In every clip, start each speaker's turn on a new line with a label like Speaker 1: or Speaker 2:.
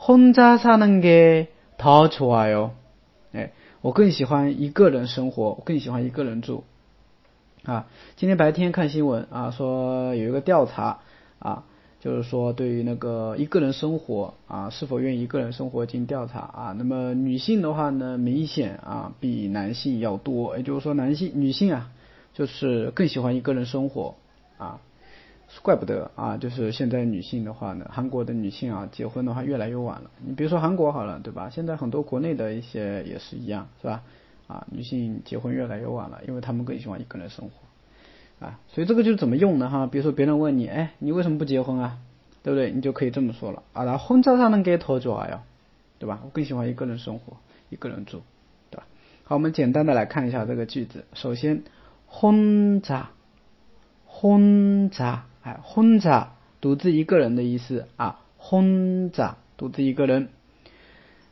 Speaker 1: 혼자사는게더좋아 요。 哎，我更喜欢一个人生活，我更喜欢一个人住。啊，今天白天看新闻啊，说有一个调查啊，就是说对于那个一个人生活啊，是否愿意一个人生活进行调查啊。那么女性的话呢，明显啊比男性要多，也就是说男性女性啊，就是更喜欢一个人生活啊。 怪不得啊，就是现在女性的话呢，韩国的女性啊，结婚的话越来越晚了。你比如说韩国好了，对吧？现在很多国内的一些也是一样，是吧？啊，女性结婚越来越晚了，因为她们更喜欢一个人生活啊。所以这个就是怎么用的哈？比如说别人问你，哎，你为什么不结婚啊？对不对？你就可以这么说了啊。然后婚照上能给拖住啊呀，对吧？我更喜欢一个人生活，一个人住，对吧？好，我们简单的来看一下这个句子。首先，婚照，婚照。哎，혼자独自一个人的意思啊，혼자独自一个人。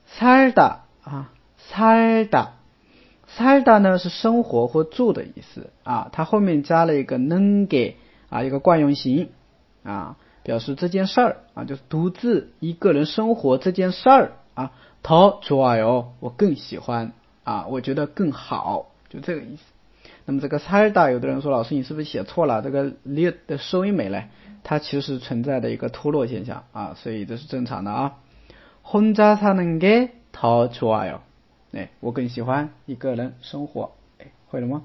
Speaker 1: 살다啊，살다살다呢是生活或住的意思啊，它后面加了一个能给啊，一个惯用型啊，表示这件事儿啊，就是独自一个人生活这件事儿啊，더좋아 요， 我更喜欢啊，我觉得更好，就这个意思。 那么这个살다有的人说老师你是不是写错了？这个 li 的收音没了，它其实存在的一个脱落现象啊，所以这是正常的啊。혼자사는게더좋아 요， 哎，我更喜欢一个人生活，哎，会了吗？